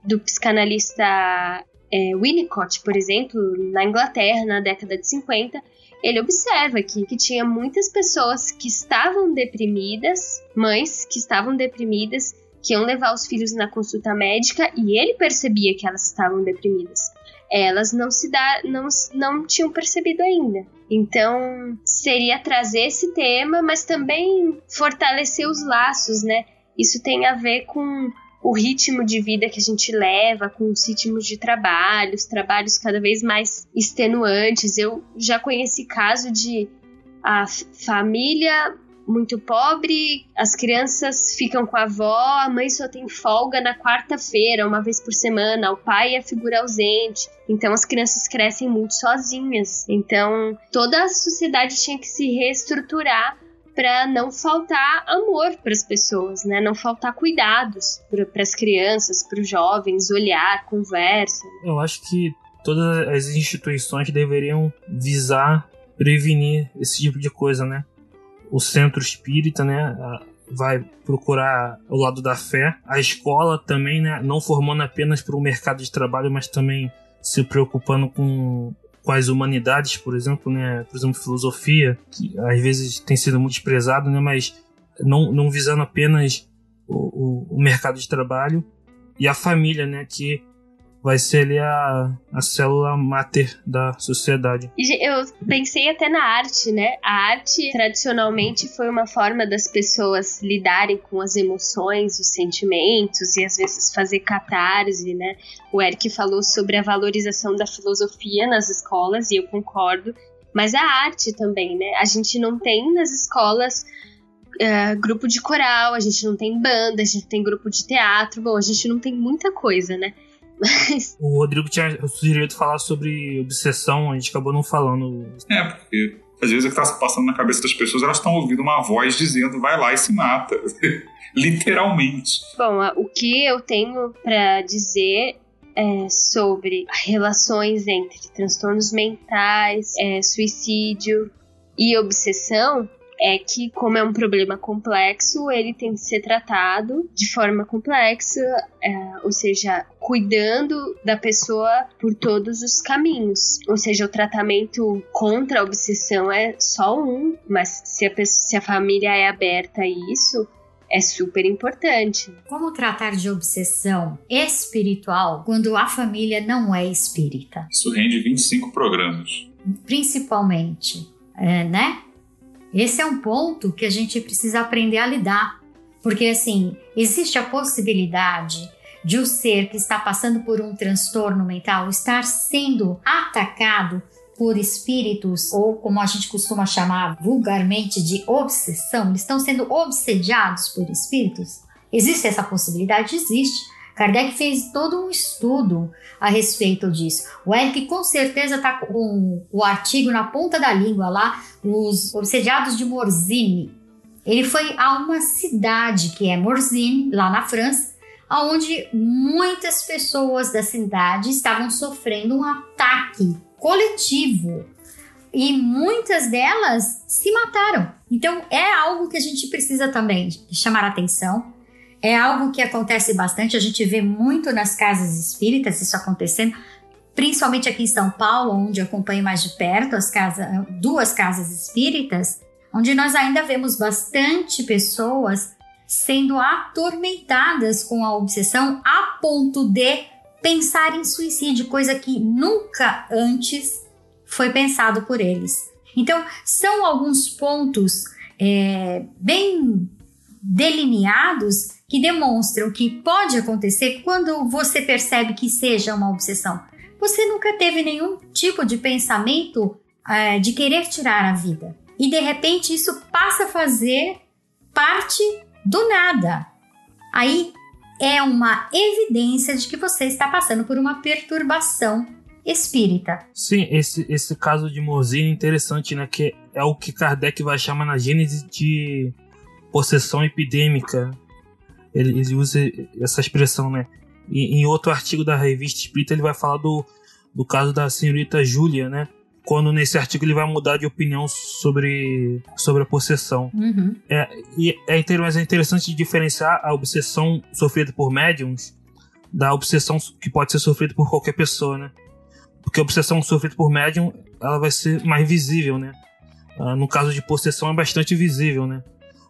do psicanalista é, Winnicott, por exemplo, na Inglaterra, na década de 50, ele observa que, que tinha muitas pessoas que estavam deprimidas, mães que estavam deprimidas, que iam levar os filhos na consulta médica e ele percebia que elas estavam deprimidas. Elas não se dá, não, não tinham percebido ainda. Então, seria trazer esse tema, mas também fortalecer os laços, né? Isso tem a ver com o ritmo de vida que a gente leva, com os ritmos de trabalho, os trabalhos cada vez mais extenuantes. Eu já conheci caso de a família muito pobre, as crianças ficam com a avó, a mãe só tem folga na quarta-feira, uma vez por semana, o pai é a figura ausente. Então as crianças crescem muito sozinhas. Então toda a sociedade tinha que se reestruturar para não faltar amor para as pessoas, né? Não faltar cuidados para as crianças, para os jovens, olhar, conversa. Eu acho que todas as instituições deveriam visar prevenir esse tipo de coisa, né? O centro espírita, né, vai procurar o lado da fé. A escola também, né, não formando apenas para o mercado de trabalho, mas também se preocupando com com as humanidades, por exemplo, né? Por exemplo, filosofia, que às vezes tem sido muito desprezado, né? Mas não, não visando apenas o, o, o mercado de trabalho e a família, né? Que vai ser ali a, a célula máter da sociedade. Eu pensei até na arte, né? A arte tradicionalmente foi uma forma das pessoas lidarem com as emoções, os sentimentos e às vezes fazer catarse, né? O Eric falou sobre a valorização da filosofia nas escolas e eu concordo. Mas a arte também, né? A gente não tem nas escolas Uh, grupo de coral, a gente não tem banda, a gente tem grupo de teatro, bom, a gente não tem muita coisa, né? Mas... O Rodrigo tinha sugerido falar sobre obsessão, a gente acabou não falando. É, porque às vezes o que está se passando na cabeça das pessoas, elas estão ouvindo uma voz dizendo vai lá e se mata. <laughs> Literalmente. Bom, o que eu tenho para dizer é sobre relações entre transtornos mentais, é, suicídio e obsessão é que, como é um problema complexo, ele tem que ser tratado de forma complexa, é, ou seja, cuidando da pessoa por todos os caminhos. Ou seja, o tratamento contra a obsessão é só um, mas se a, pessoa, se a família é aberta a isso, é super importante. Como tratar de obsessão espiritual quando a família não é espírita? Isso rende 25 programas. Principalmente, é, né? Esse é um ponto que a gente precisa aprender a lidar, porque assim, existe a possibilidade de o um ser que está passando por um transtorno mental estar sendo atacado por espíritos, ou como a gente costuma chamar vulgarmente de obsessão, eles estão sendo obsediados por espíritos? Existe essa possibilidade? Existe. Kardec fez todo um estudo a respeito disso. O Eric com certeza está com o artigo na ponta da língua lá, os obsediados de Morzine. Ele foi a uma cidade que é Morzine, lá na França, onde muitas pessoas da cidade estavam sofrendo um ataque coletivo e muitas delas se mataram. Então é algo que a gente precisa também chamar atenção é algo que acontece bastante, a gente vê muito nas casas espíritas isso acontecendo, principalmente aqui em São Paulo, onde eu acompanho mais de perto as casas, duas casas espíritas, onde nós ainda vemos bastante pessoas sendo atormentadas com a obsessão a ponto de pensar em suicídio, coisa que nunca antes foi pensado por eles. Então, são alguns pontos é, bem delineados que demonstram que pode acontecer quando você percebe que seja uma obsessão. Você nunca teve nenhum tipo de pensamento é, de querer tirar a vida. E de repente isso passa a fazer parte do nada. Aí é uma evidência de que você está passando por uma perturbação espírita. Sim, esse, esse caso de Mozine é interessante, né? Que é o que Kardec vai chamar na Gênese de possessão epidêmica ele, ele usa essa expressão, né? E, em outro artigo da revista Espírita, ele vai falar do, do caso da senhorita Júlia, né? Quando nesse artigo ele vai mudar de opinião sobre, sobre a possessão. Uhum. É, e é, mas é interessante diferenciar a obsessão sofrida por médiums da obsessão que pode ser sofrida por qualquer pessoa, né? Porque a obsessão sofrida por médium, ela vai ser mais visível, né? Ah, no caso de possessão é bastante visível, né?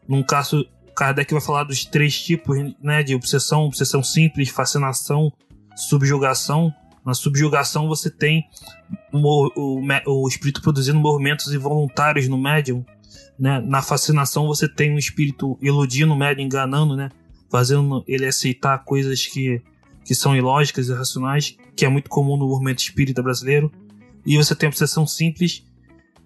Num caso Kardec vai falar dos três tipos né, de obsessão: obsessão simples, fascinação, subjugação. Na subjugação você tem o, o, o espírito produzindo movimentos involuntários no médium. Né? Na fascinação você tem o espírito iludindo o médium, enganando, né? fazendo ele aceitar coisas que, que são ilógicas e irracionais, que é muito comum no movimento espírita brasileiro. E você tem a obsessão simples,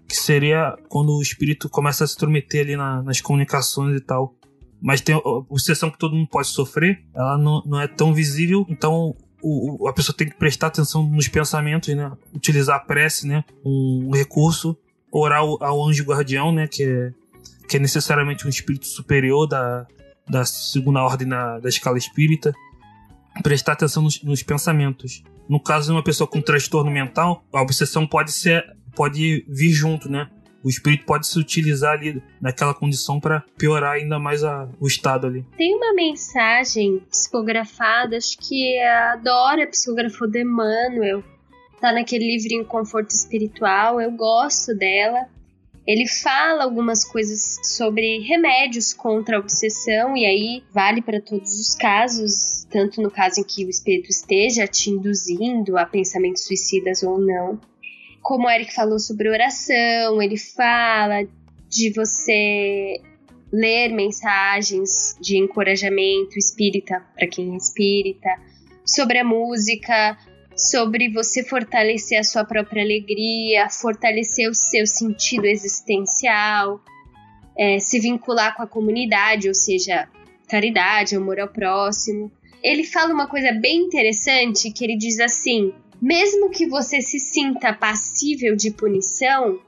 que seria quando o espírito começa a se intrometer ali na, nas comunicações e tal. Mas tem a obsessão que todo mundo pode sofrer, ela não, não é tão visível, então o, o, a pessoa tem que prestar atenção nos pensamentos, né? Utilizar a prece, né? Um, recurso, orar ao, ao anjo guardião, né? Que é, que é necessariamente um espírito superior da, da segunda ordem na, da escala espírita. Prestar atenção nos, nos pensamentos. No caso de uma pessoa com transtorno mental, a obsessão pode ser pode vir junto, né? O espírito pode se utilizar ali naquela condição para piorar ainda mais a, o estado ali. Tem uma mensagem psicografada, acho que a Dora psicografou de Emmanuel, tá naquele livrinho Conforto Espiritual, eu gosto dela. Ele fala algumas coisas sobre remédios contra a obsessão, e aí vale para todos os casos, tanto no caso em que o espírito esteja te induzindo a pensamentos suicidas ou não como o Eric falou sobre oração, ele fala de você ler mensagens de encorajamento espírita para quem é espírita, sobre a música, sobre você fortalecer a sua própria alegria, fortalecer o seu sentido existencial, é, se vincular com a comunidade, ou seja, caridade, amor ao próximo. Ele fala uma coisa bem interessante que ele diz assim: mesmo que você se sinta passível de punição,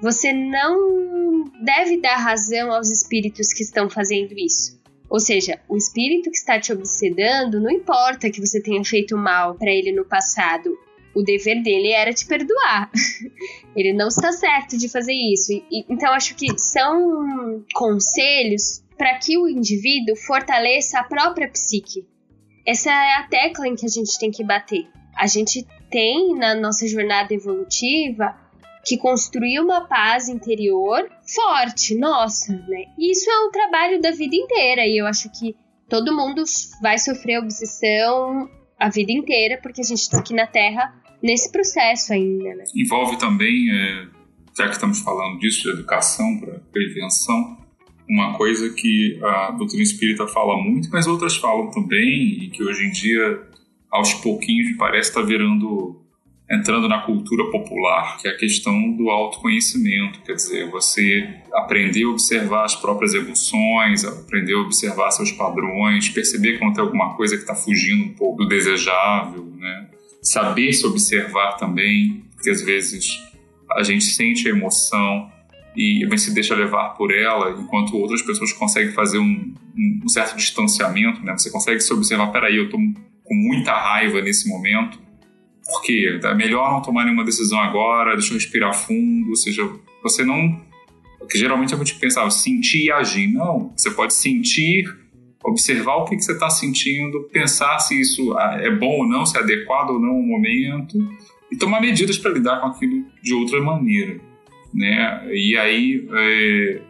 você não deve dar razão aos espíritos que estão fazendo isso. Ou seja, o espírito que está te obsedando, não importa que você tenha feito mal para ele no passado, o dever dele era te perdoar. <laughs> ele não está certo de fazer isso. E, então, acho que são conselhos para que o indivíduo fortaleça a própria psique. Essa é a tecla em que a gente tem que bater. A gente tem na nossa jornada evolutiva que construir uma paz interior forte, nossa, né? E isso é um trabalho da vida inteira e eu acho que todo mundo vai sofrer obsessão a vida inteira porque a gente está aqui na Terra nesse processo ainda, né? Envolve também, é, já que estamos falando disso, de educação para prevenção, uma coisa que a doutrina espírita fala muito, mas outras falam também e que hoje em dia aos pouquinhos parece estar tá virando entrando na cultura popular, que é a questão do autoconhecimento, quer dizer, você aprender a observar as próprias emoções, aprender a observar seus padrões, perceber quando tem alguma coisa que está fugindo um pouco do desejável, né? Saber se observar também, porque às vezes a gente sente a emoção e se deixa levar por ela, enquanto outras pessoas conseguem fazer um, um certo distanciamento, né? Você consegue se observar, peraí, eu estou com muita raiva nesse momento, porque é melhor não tomar nenhuma decisão agora, deixa eu respirar fundo, ou seja, você não. Porque geralmente a gente pensa, sentir e agir. Não, você pode sentir, observar o que, que você está sentindo, pensar se isso ah, é bom ou não, se é adequado ou não o momento, e tomar medidas para lidar com aquilo de outra maneira. Né? E aí é,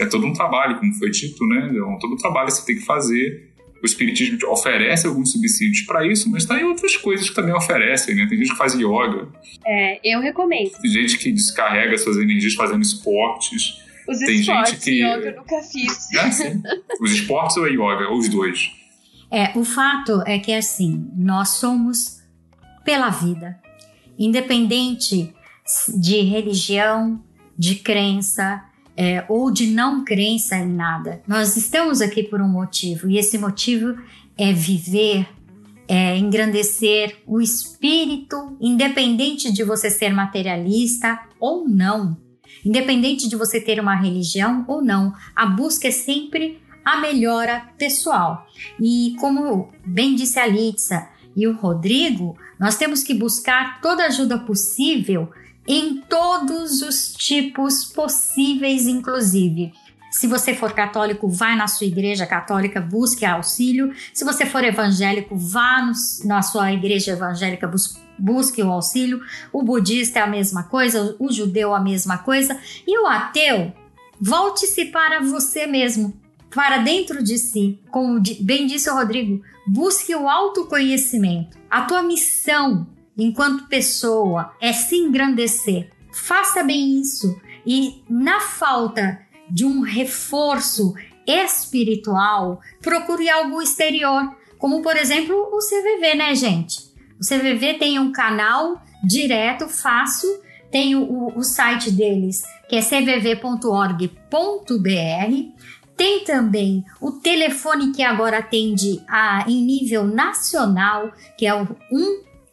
é todo um trabalho, como foi dito, né? É todo um trabalho que você tem que fazer o Espiritismo oferece alguns subsídios para isso, mas tem outras coisas que também oferecem, né? Tem gente que faz yoga. É, eu recomendo. Tem gente que descarrega suas energias fazendo esportes. Os tem esportes, gente que... yoga eu nunca fiz. É, sim. Os esportes ou a yoga, ou os dois. É, o fato é que assim, nós somos pela vida, independente de religião, de crença, é, ou de não crença em nada. Nós estamos aqui por um motivo e esse motivo é viver, é engrandecer o espírito, independente de você ser materialista ou não, independente de você ter uma religião ou não. A busca é sempre a melhora pessoal. E como bem disse a Litsa e o Rodrigo, nós temos que buscar toda ajuda possível em todos os tipos possíveis, inclusive. Se você for católico, vai na sua igreja católica, busque auxílio. Se você for evangélico, vá no, na sua igreja evangélica, bus, busque o auxílio. O budista é a mesma coisa, o judeu a mesma coisa. E o ateu, volte-se para você mesmo, para dentro de si. Como bem disse o Rodrigo, busque o autoconhecimento. A tua missão enquanto pessoa é se engrandecer. Faça bem isso e na falta de um reforço espiritual, procure algo exterior, como por exemplo o CVV, né, gente? O CVV tem um canal direto, fácil, tem o, o site deles que é cvv.org.br. Tem também o telefone que agora atende a, em nível nacional, que é o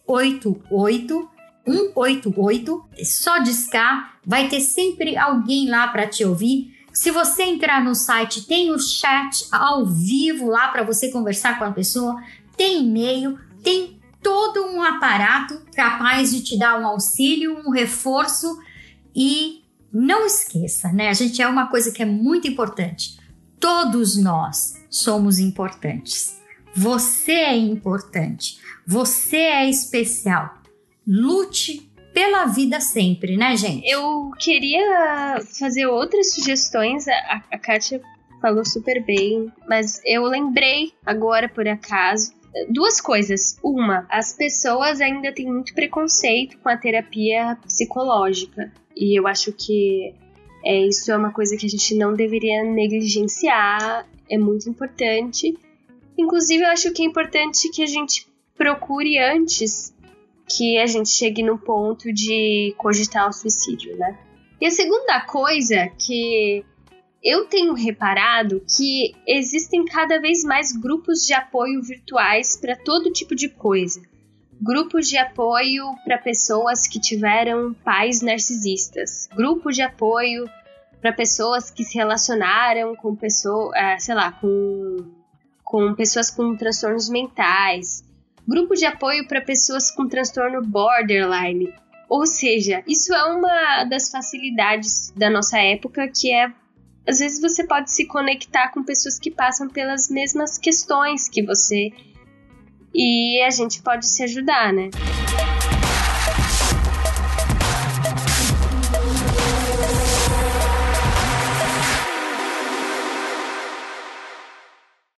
188 188. Só discar, vai ter sempre alguém lá para te ouvir. Se você entrar no site, tem o chat ao vivo lá para você conversar com a pessoa, tem e-mail, tem todo um aparato capaz de te dar um auxílio, um reforço e não esqueça, né? A gente é uma coisa que é muito importante. Todos nós somos importantes. Você é importante. Você é especial. Lute pela vida sempre, né, gente? Eu queria fazer outras sugestões. A, a Kátia falou super bem, mas eu lembrei agora, por acaso, duas coisas. Uma, as pessoas ainda têm muito preconceito com a terapia psicológica. E eu acho que é, isso é uma coisa que a gente não deveria negligenciar, é muito importante. Inclusive, eu acho que é importante que a gente procure antes que a gente chegue no ponto de cogitar o suicídio, né? E a segunda coisa que eu tenho reparado que existem cada vez mais grupos de apoio virtuais para todo tipo de coisa. Grupos de apoio para pessoas que tiveram pais narcisistas. Grupos de apoio para pessoas que se relacionaram com pessoas, é, sei lá, com, com pessoas com transtornos mentais grupo de apoio para pessoas com transtorno borderline. Ou seja, isso é uma das facilidades da nossa época, que é às vezes você pode se conectar com pessoas que passam pelas mesmas questões que você e a gente pode se ajudar, né?